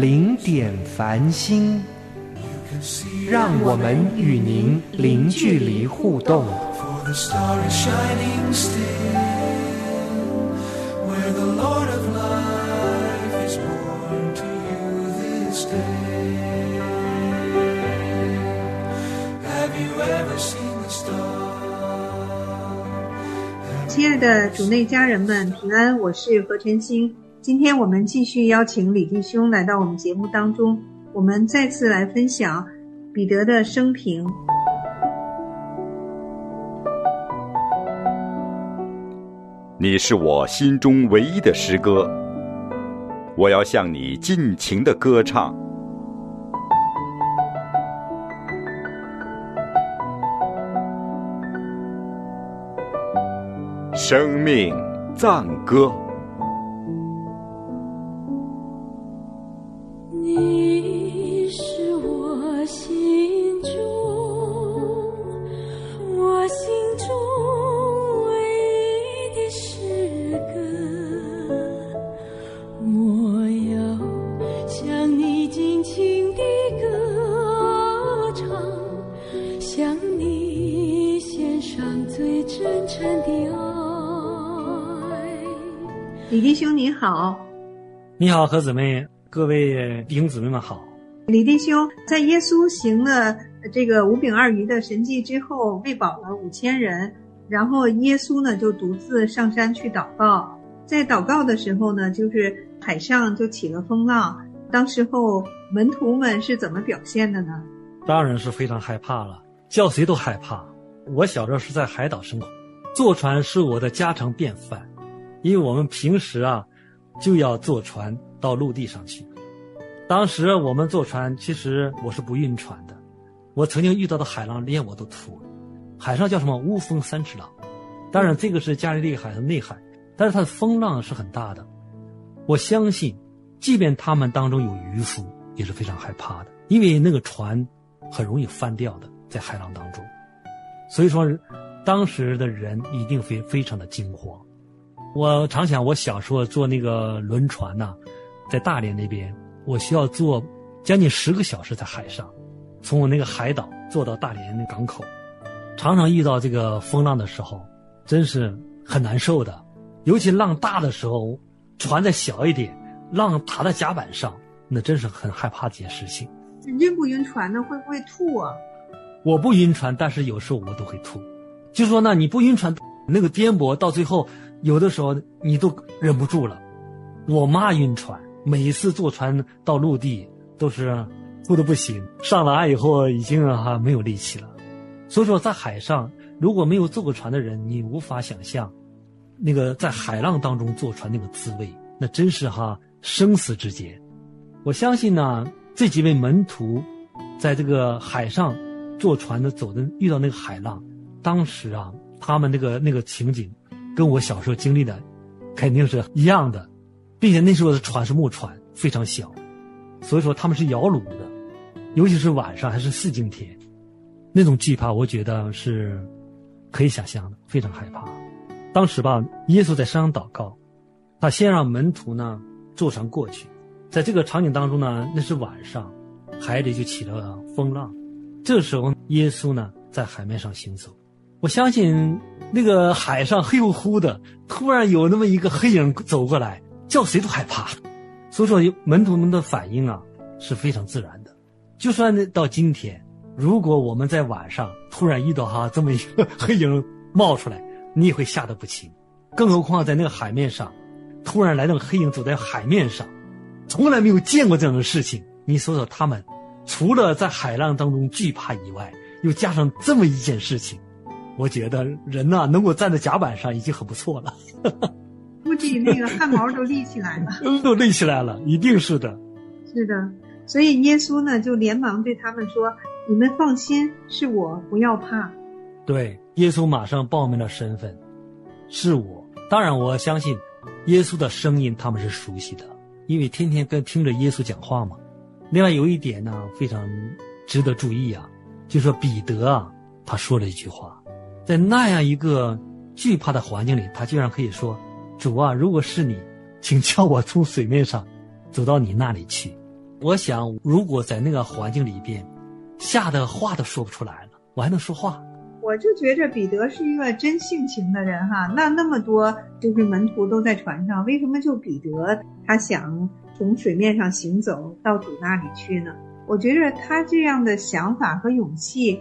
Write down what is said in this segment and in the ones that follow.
零点繁星，让我们与您零距离互动。亲爱的主内家人们，平安！我是何晨星。今天我们继续邀请李弟兄来到我们节目当中，我们再次来分享彼得的生平。你是我心中唯一的诗歌，我要向你尽情的歌唱。生命赞歌。李弟兄你好，你好，何姊妹，各位弟兄姊妹们好。李弟兄在耶稣行了这个五饼二鱼的神迹之后，喂饱了五千人，然后耶稣呢就独自上山去祷告。在祷告的时候呢，就是海上就起了风浪。当时候门徒们是怎么表现的呢？当然是非常害怕了，叫谁都害怕。我小时候是在海岛生活，坐船是我的家常便饭，因为我们平时啊就要坐船到陆地上去。当时我们坐船，其实我是不晕船的。我曾经遇到的海浪连我都吐了。海上叫什么乌风三尺浪，当然这个是加利利海和内海，但是它的风浪是很大的。我相信，即便他们当中有渔夫，也是非常害怕的，因为那个船很容易翻掉的，在海浪当中。所以说，当时的人一定非非常的惊慌。我常想，我小时候坐那个轮船呐、在大连那边，我需要坐将近十个小时在海上，从我那个海岛坐到大连那港口，常常遇到这个风浪的时候，真是很难受的。尤其浪大的时候，船再小一点，浪爬在甲板上，那真是很害怕这件事情。晕不晕船呢？会不会吐啊？我不晕船，但是有时候我都会吐。就说呢，你不晕船，那个颠簸到最后，有的时候你都忍不住了。我妈晕船，每一次坐船到陆地都是吐的不行，上了岸以后已经啊没有力气了。所以说，在海上如果没有坐过船的人，你无法想象，那个在海浪当中坐船那个滋味，那真是哈生死之间。我相信呢，这几位门徒，在这个海上坐船的走的遇到那个海浪，当时啊，他们那个那个情景，跟我小时候经历的，肯定是一样的，并且那时候的船是木船，非常小，所以说他们是摇橹的，尤其是晚上还是四更天，那种惧怕，我觉得是可以想象的，非常害怕。当时吧，耶稣在山上祷告，他先让门徒呢坐船过去，在这个场景当中呢，那是晚上，海里就起了风浪，这时候耶稣呢在海面上行走，我相信那个海上黑乎乎的，突然有那么一个黑影走过来，叫谁都害怕。所以说门徒们的反应啊是非常自然的，就算到今天，如果我们在晚上突然遇到哈这么一个 黑影冒出来，你也会吓得不轻，更何况在那个海面上，突然来那个黑影走在海面上，从来没有见过这样的事情。你说说他们，除了在海浪当中惧怕以外，又加上这么一件事情，我觉得人呐、能够站在甲板上已经很不错了，估计那个汗毛都立起来了。都立起来了，一定是的。是的，所以耶稣呢就连忙对他们说：“你们放心，是我，不要怕。”对，耶稣马上报名了身份，是我。当然，我相信耶稣的声音他们是熟悉的，因为天天跟听着耶稣讲话嘛。另外有一点呢，非常值得注意啊，就说彼得啊，他说了一句话，在那样一个惧怕的环境里，他居然可以说：“主啊，如果是你，请叫我从水面上走到你那里去。”我想，如果在那个环境里边，吓得话都说不出来了，我还能说话？我就觉着彼得是一个真性情的人哈。那那么多就是门徒都在船上，为什么就彼得他想从水面上行走到主那里去呢？我觉着他这样的想法和勇气，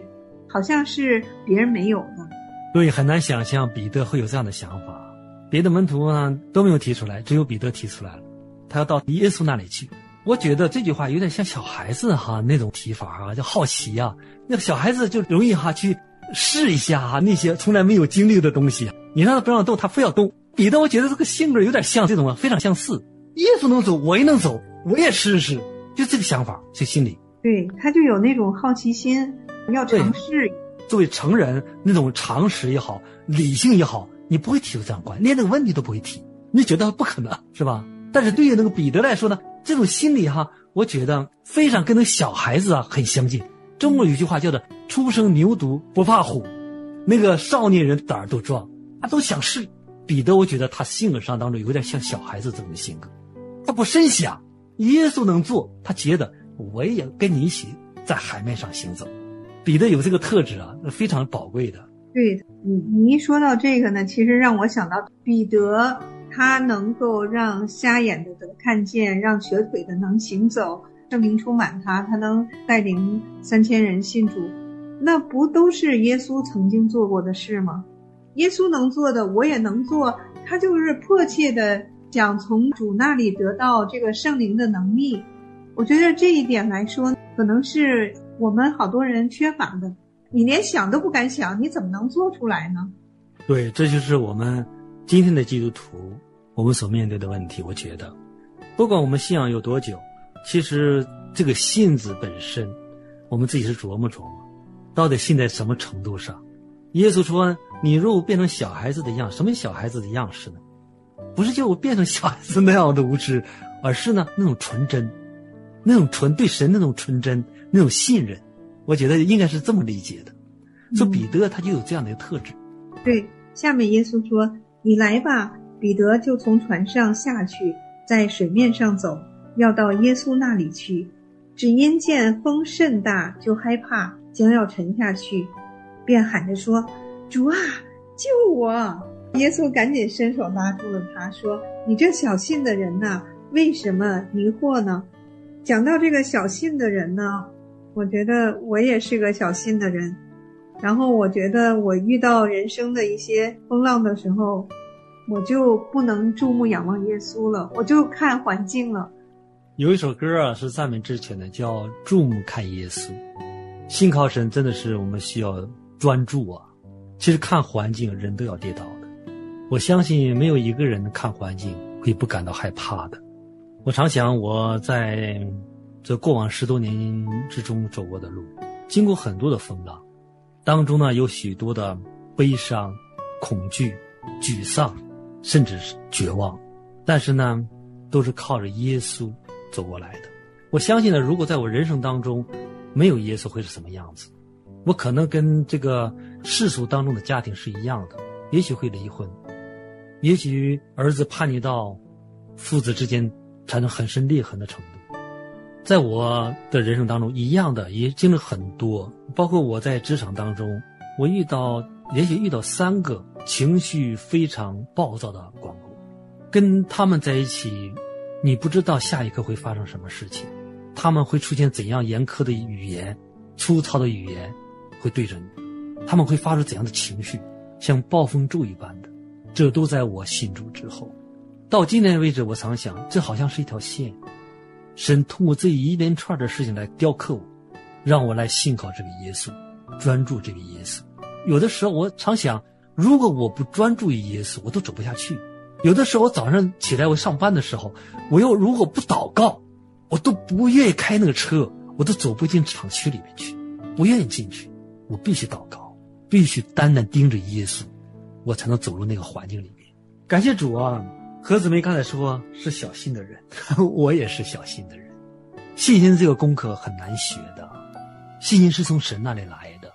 好像是别人没有的。对，很难想象彼得会有这样的想法。别的门徒呢都没有提出来，只有彼得提出来了，他要到耶稣那里去。我觉得这句话有点像小孩子哈那种提法啊，就好奇啊。那个小孩子就容易哈去。试一下哈，那些从来没有经历的东西，你让他不让动，他非要动。彼得，我觉得这个性格有点像这种啊，非常相似。耶稣能走，我也能走，我也试试，就这个想法，这心里。对他就有那种好奇心，要尝试。作为成人，那种常识也好，理性也好，你不会提出这样观，连这个问题都不会提，你觉得不可能是吧？但是对于那个彼得来说呢，这种心理哈，我觉得非常跟那小孩子啊很相近。中国有句话叫做“初生牛犊不怕虎”，那个少年人胆儿都壮，他都想试。彼得，我觉得他性格上当中有点像小孩子这种性格，他不深想耶稣能做，他觉得我也跟你一起在海面上行走。彼得有这个特质啊，那非常宝贵的。对你，你一说到这个呢，其实让我想到彼得，他能够让瞎眼的得看见，让瘸腿的能行走。圣灵充满他，他能带领三千人信主，那不都是耶稣曾经做过的事吗？耶稣能做的，我也能做。他就是迫切的想从主那里得到这个圣灵的能力。我觉得这一点来说，可能是我们好多人缺乏的。你连想都不敢想，你怎么能做出来呢？对，这就是我们今天的基督徒，我们所面对的问题。我觉得，不管我们信仰有多久。其实这个信字本身，我们自己是琢磨琢磨，到底信在什么程度上？耶稣说：“你若变成小孩子的样，什么小孩子的样式呢？不是叫我变成小孩子那样的无知，而是呢那种纯真，那种纯对神那种纯真，那种信任。我觉得应该是这么理解的。说彼得他就有这样的一个特质。对，下面耶稣说：“你来吧。”彼得就从船上下去，在水面上走。要到耶稣那里去，只因见风甚大，就害怕，将要沉下去，便喊着说：“主啊，救我！”耶稣赶紧伸手拉住了他，说：“你这小信的人呐，为什么疑惑呢？”讲到这个小信的人呢，我觉得我也是个小心的人。然后我觉得我遇到人生的一些风浪的时候，我就不能注目仰望耶稣了，我就看环境了。有一首歌啊，是赞美之泉的，叫《注目看耶稣》。信靠神真的是我们需要专注啊。其实看环境，人都要跌倒的。我相信没有一个人看环境会不感到害怕的。我常想我在这过往十多年之中走过的路，经过很多的风浪，当中呢有许多的悲伤、恐惧、沮丧，甚至是绝望。但是呢，都是靠着耶稣。走过来的，我相信呢。如果在我人生当中没有耶稣，会是什么样子？我可能跟这个世俗当中的家庭是一样的，也许会离婚，也许儿子叛逆到父子之间产生很深裂痕的程度。在我的人生当中，一样的也经历很多，包括我在职场当中，我遇到连续遇到三个情绪非常暴躁的广工，跟他们在一起。你不知道下一刻会发生什么事情，他们会出现怎样严苛的语言、粗糙的语言，会对着你，他们会发出怎样的情绪，像暴风骤一般的，这都在我信主之后。到今天为止，我常想，这好像是一条线，神通过这一连串的事情来雕刻我，让我来信靠这个耶稣，专注这个耶稣。有的时候我常想，如果我不专注于耶稣，我都走不下去。有的时候，我早上起来我上班的时候，我又如果不祷告，我都不愿意开那个车，我都走不进厂区里面去，不愿意进去。我必须祷告，必须单单盯着耶稣，我才能走入那个环境里面。感谢主啊！何子梅刚才说是小心的人，我也是小心的人。信心这个功课很难学的，信心是从神那里来的，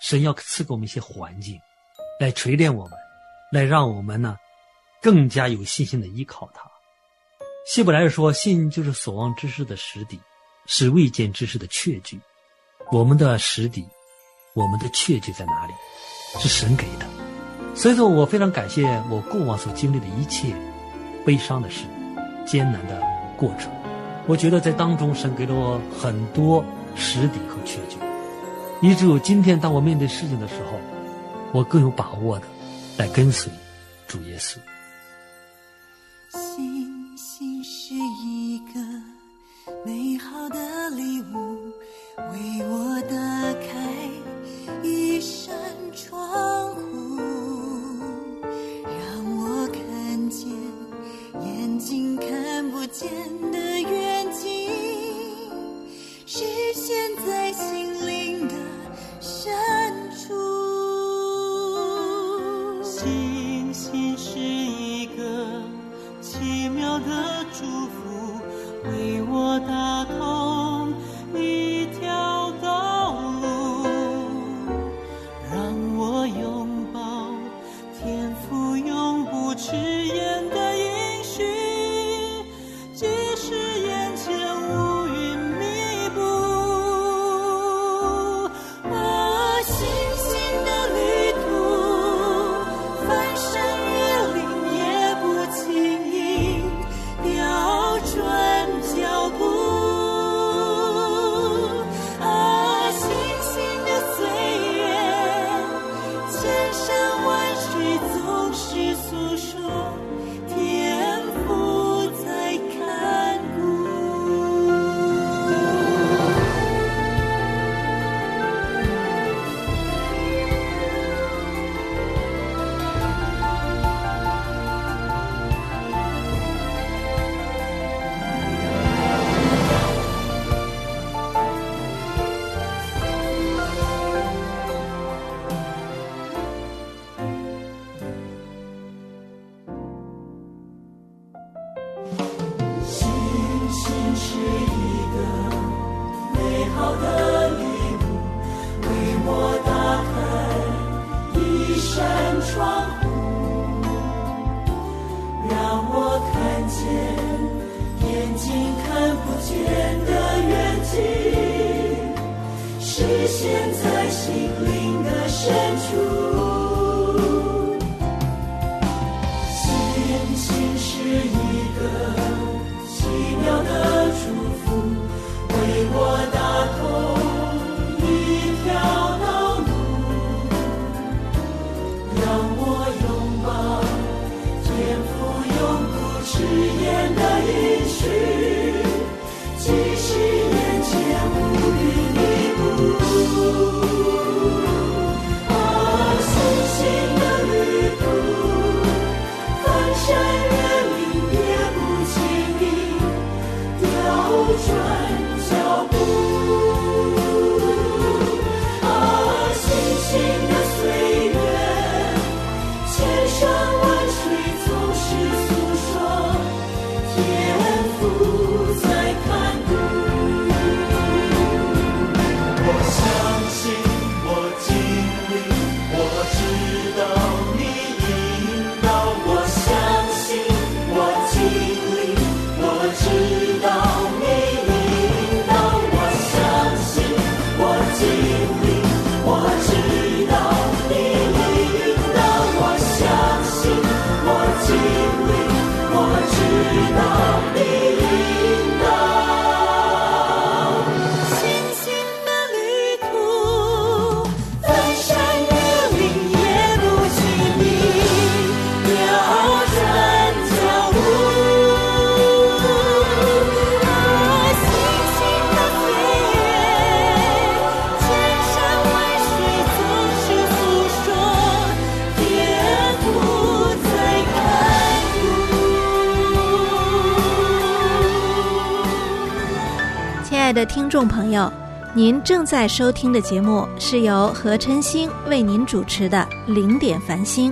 神要赐给我们一些环境，来锤炼我们，来让我们呢更加有信心的依靠他。希伯来说，信就是所望之事的实底，是未见之事的确据。我们的实底。我们的确据在哪里？是神给的，所以说我非常感谢我过往所经历的一切悲伤的事、艰难的过程。我觉得在当中，神给了我很多实底和确据，以至于今天当我面对事情的时候，我更有把握的来跟随主耶稣。的听众朋友，您正在收听的节目是由何晨星为您主持的《零点繁星》。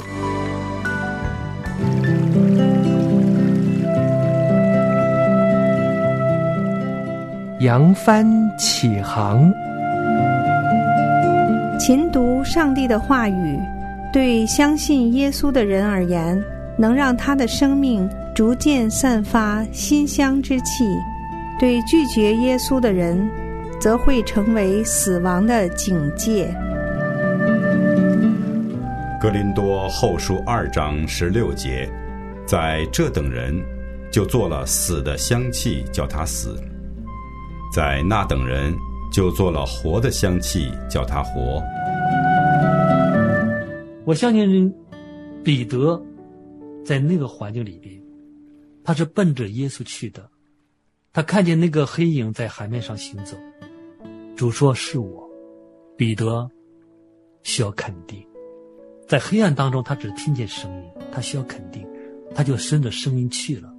扬帆起航，勤读上帝的话语，对相信耶稣的人而言，能让他的生命逐渐散发馨香之气；对拒绝耶稣的人，则会成为死亡的警戒。格林多后书二章十六节，在这等人，就做了死的香气，叫他死；在那等人，就做了活的香气，叫他活。我相信彼得在那个环境里边，他是奔着耶稣去的。他看见那个黑影在海面上行走，主说是我，彼得需要肯定。在黑暗当中，他只听见声音，他需要肯定，他就顺着声音去了。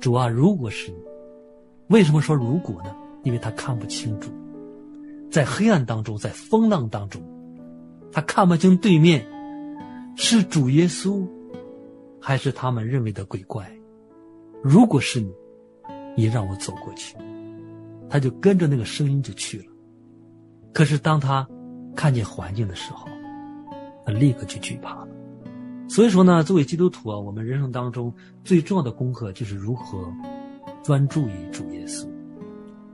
主啊，如果是你，为什么说如果呢？因为他看不清楚，在黑暗当中，在风浪当中，他看不清对面是主耶稣，还是他们认为的鬼怪。如果是你，你让我走过去，他就跟着那个声音就去了。可是当他看见环境的时候，他立刻就惧怕了。所以说呢，作为基督徒啊，我们人生当中最重要的功课就是如何专注于主耶稣。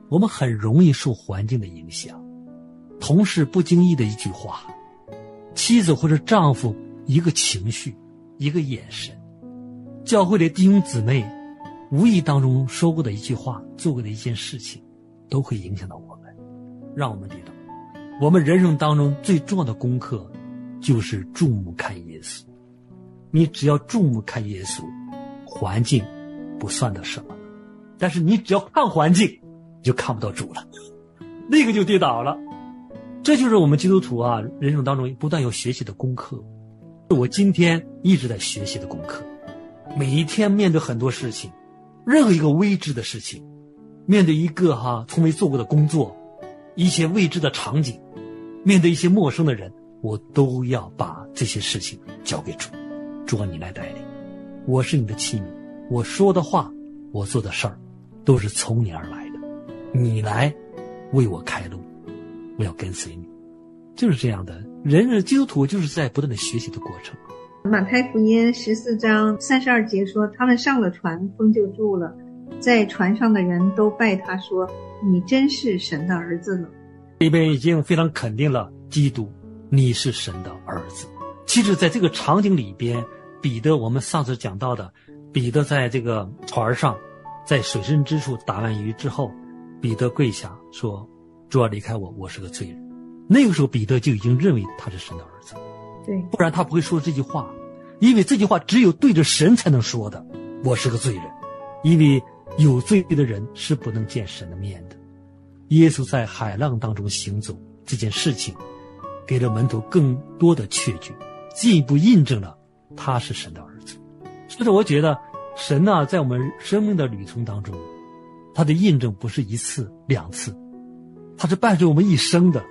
我们很容易受环境的影响，同事不经意的一句话，妻子或者丈夫一个情绪，一个眼神，教会的弟兄姊妹无意当中说过的一句话，做过的一件事情，都会影响到我们，让我们跌倒，我们人生当中最重要的功课。就是注目看耶稣，你只要注目看耶稣，环境不算得什么，但是你只要看环境，就看不到主了，那个就跌倒了。这就是我们基督徒啊，人生当中不断要学习的功课。我今天一直在学习的功课，每一天面对很多事情，任何一个未知的事情，面对一个哈从未做过的工作，一些未知的场景，面对一些陌生的人。我都要把这些事情交给主，主啊，你来带领。我是你的器皿，我说的话，我做的事儿，都是从你而来的。你来为我开路，我要跟随你，就是这样的。人人基督徒就是在不断的学习的过程。马太福音十四章三十二节说，他们上了船，风就住了，在船上的人都拜他说：“你真是神的儿子了。”这边已经非常肯定了基督。你是神的儿子。其实，在这个场景里边，彼得，我们上次讲到的，彼得在这个船上，在水深之处打完鱼之后，彼得跪下说：“主要离开我，我是个罪人。”那个时候，彼得就已经认为他是神的儿子，对，不然他不会说这句话，因为这句话只有对着神才能说的。我是个罪人，因为有罪的人是不能见神的面的。耶稣在海浪当中行走这件事情。给了门徒更多的确据，进一步印证了他是神的儿子。所以，我觉得神呢，在我们生命的旅程当中，他的印证不是一次两次，他是伴随我们一生的。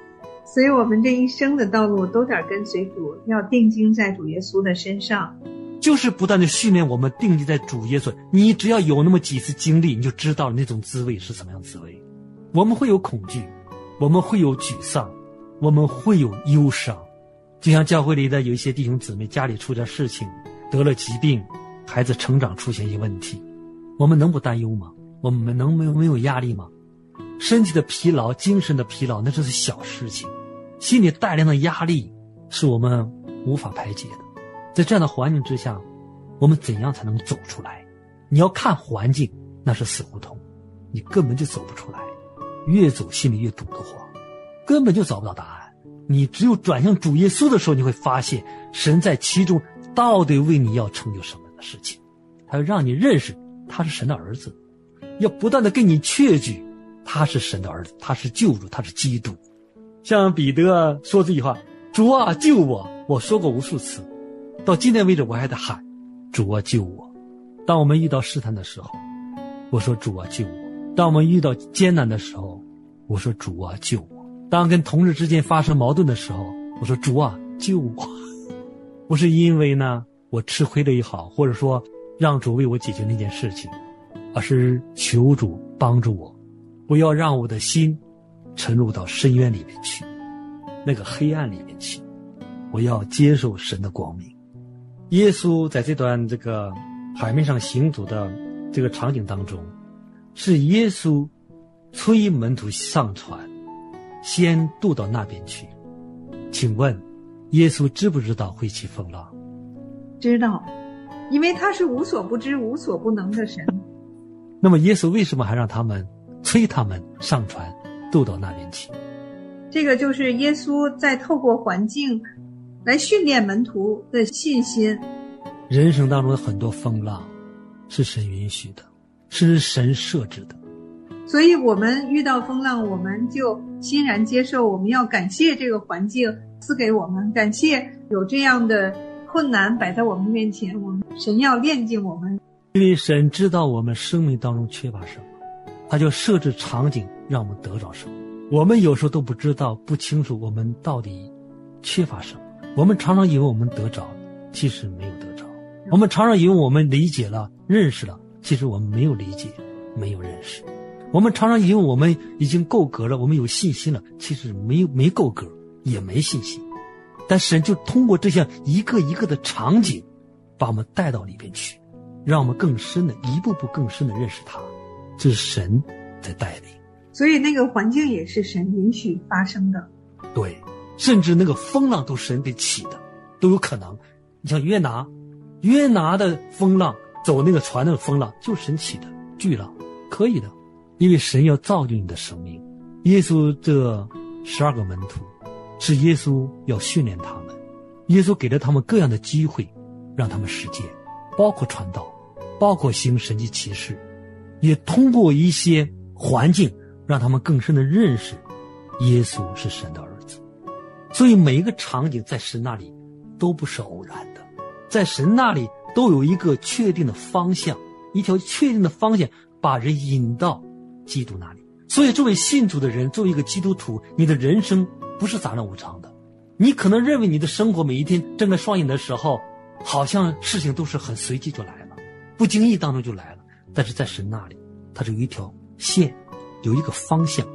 所以我们这一生的道路都得跟随主，要定睛在主耶稣的身上，就是不断的训练我们定睛在主耶稣。你只要有那么几次经历，你就知道那种滋味是什么样滋味。我们会有恐惧，我们会有沮丧。我们会有忧伤，就像教会里的有一些弟兄姊妹家里出点事情，得了疾病，孩子成长出现一些问题，我们能不担忧吗？我们能没有没有压力吗？身体的疲劳、精神的疲劳，那只是小事情，心里大量的压力是我们无法排解的。在这样的环境之下，我们怎样才能走出来？你要看环境，那是死胡同，你根本就走不出来，越走心里越堵得慌。根本就找不到答案。你只有转向主耶稣的时候，你会发现神在其中到底为你要成就什么样的事情。他要让你认识他是神的儿子，要不断的跟你确据他是神的儿子，他是救主，他是基督。像彼得说这句话：“主啊，救我！”我说过无数次，到今天为止我还在喊：“主啊，救我！”当我们遇到试探的时候，我说：“主啊，救我！”当我们遇到艰难的时候，我说主啊救我；当跟同事之间发生矛盾的时候，我说主啊救我。不是因为呢我吃亏了也好，或者说让主为我解决那件事情，而是求主帮助我，不要让我的心沉入到深渊里面去，那个黑暗里面去。我要接受神的光明。耶稣在这段这个海面上行走的这个场景当中，是耶稣催门徒上船，先渡到那边去。请问，耶稣知不知道会起风浪？知道，因为他是无所不知、无所不能的神。那么，耶稣为什么还让他们催他们上船渡到那边去？这个就是耶稣在透过环境。来训练门徒的信心。人生当中的很多风浪，是神允许的，是神设置的。所以，我们遇到风浪，我们就欣然接受。我们要感谢这个环境赐给我们，感谢有这样的困难摆在我们面前。我们神要炼净我们，因为神知道我们生命当中缺乏什么，他就设置场景让我们得着什么。我们有时候都不知道、不清楚我们到底缺乏什么。我们常常以为我们得着，其实没有得着；我们常常以为我们理解了、认识了，其实我们没有理解，没有认识；我们常常以为我们已经够格了，我们有信心了，其实没有没够格，也没信心。但神就通过这些一个一个的场景，把我们带到里边去，让我们更深的一步步更深的认识他。这是神在带领，所以那个环境也是神允许发生的。对。甚至那个风浪都是神给起的，都有可能。你像约拿，约拿的风浪走那个船的风浪就是神起的巨浪，可以的，因为神要造就你的生命。耶稣这十二个门徒，是耶稣要训练他们，耶稣给了他们各样的机会，让他们实践，包括传道，包括行神迹奇事，也通过一些环境让他们更深的认识耶稣是神的儿子。所以每一个场景在神那里都不是偶然的，在神那里都有一个确定的方向，一条确定的方向把人引到基督那里。所以，作为信主的人，作为一个基督徒，你的人生不是杂乱无章的。你可能认为你的生活每一天睁开双眼的时候，好像事情都是很随机就来了，不经意当中就来了。但是在神那里，它是有一条线，有一个方向，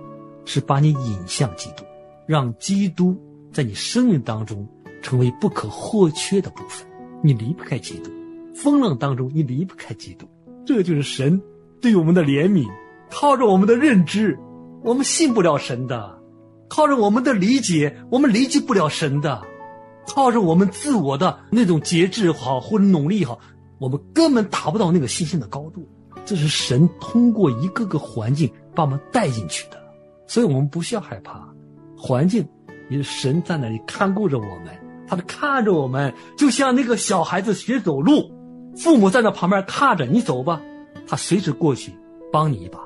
是把你引向基督，让基督。在你生命当中成为不可或缺的部分，你离不开基督。风浪当中你离不开基督，这就是神对我们的怜悯。靠着我们的认知，我们信不了神的；靠着我们的理解，我们理解不了神的；靠着我们自我的那种节制好或者努力好，我们根本达不到那个信心的高度。这是神通过一个个环境把我们带进去的，所以我们不需要害怕环境。是神在那里看顾着我们，他在看着我们，就像那个小孩子学走路，父母在那旁边看着你走吧，他随时过去帮你一把，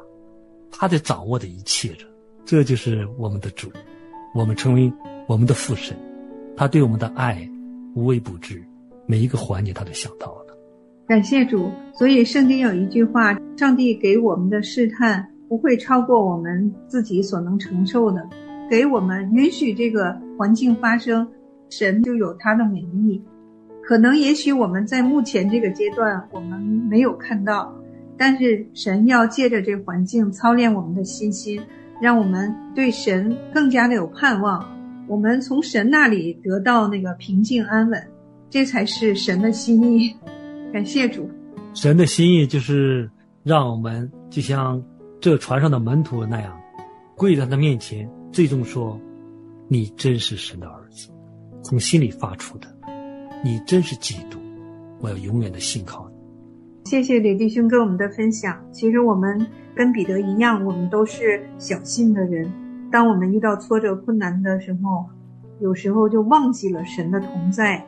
他在掌握着一切着。这就是我们的主，我们成为我们的父神，他对我们的爱无微不至，每一个环节他都想到了。感谢主，所以圣经有一句话：上帝给我们的试探不会超过我们自己所能承受的。给我们允许这个环境发生，神就有他的美意。可能也许我们在目前这个阶段我们没有看到，但是神要借着这环境操练我们的信心，让我们对神更加的有盼望。我们从神那里得到那个平静安稳，这才是神的心意。感谢主，神的心意就是让我们就像这船上的门徒那样，跪在他面前。最终说：“你真是神的儿子，从心里发出的，你真是基督，我要永远的信靠你。”谢谢李弟兄跟我们的分享。其实我们跟彼得一样，我们都是小信的人。当我们遇到挫折困难的时候，有时候就忘记了神的同在。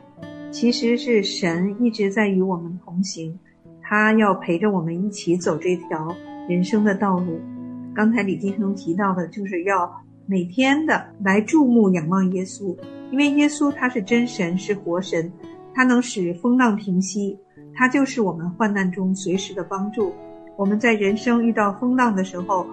其实是神一直在与我们同行，他要陪着我们一起走这条人生的道路。刚才李金生提到的，就是要。每天的来注目仰望耶稣，因为耶稣他是真神，是活神，他能使风浪平息，他就是我们患难中随时的帮助。我们在人生遇到风浪的时候，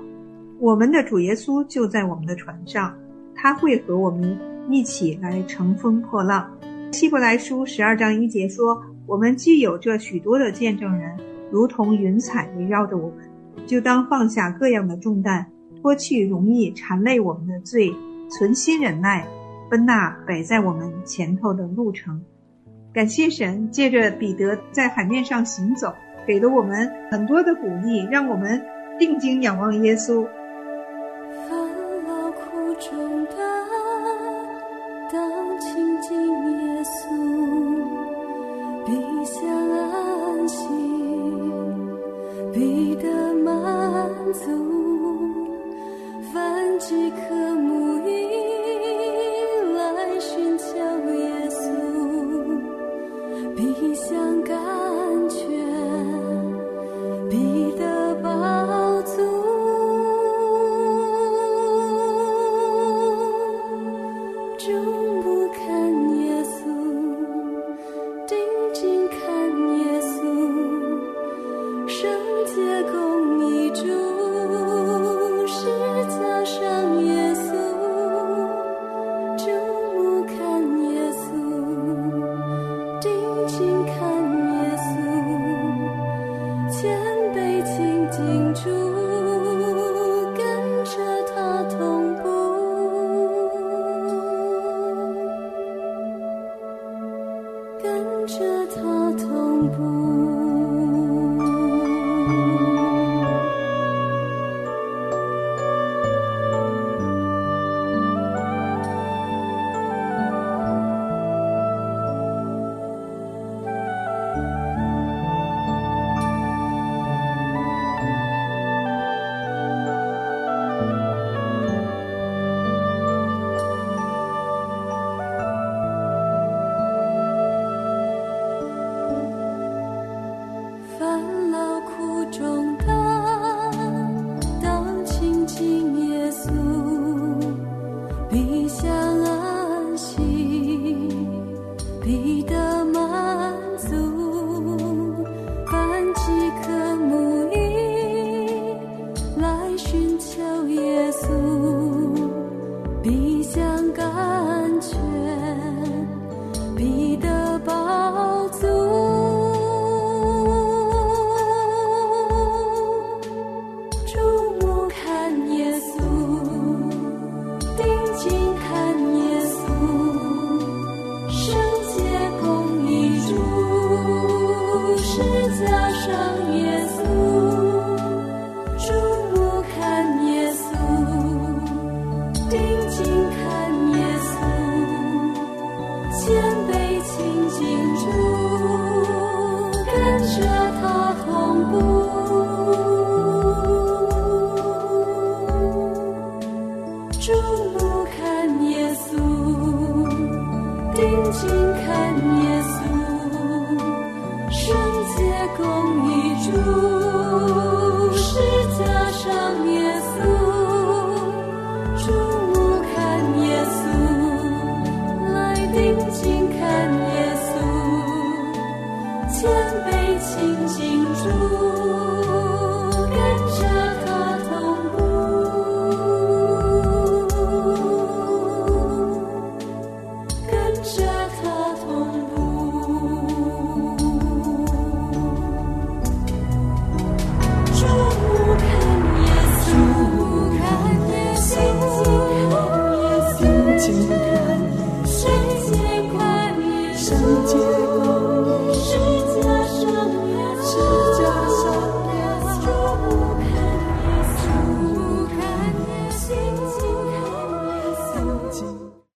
我们的主耶稣就在我们的船上，他会和我们一起来乘风破浪。希伯来书十二章一节说：“我们既有这许多的见证人，如同云彩围绕着我们，就当放下各样的重担，脱去容易缠累我们的罪，存心忍耐，奔那摆在我们前头的路程。”感谢神，借着彼得在海面上行走，给了我们很多的鼓励，让我们定睛仰望耶稣。下安心。着他同步。圣洁公义主，十架上耶稣。注目看耶稣，来定睛看耶稣，谦卑亲近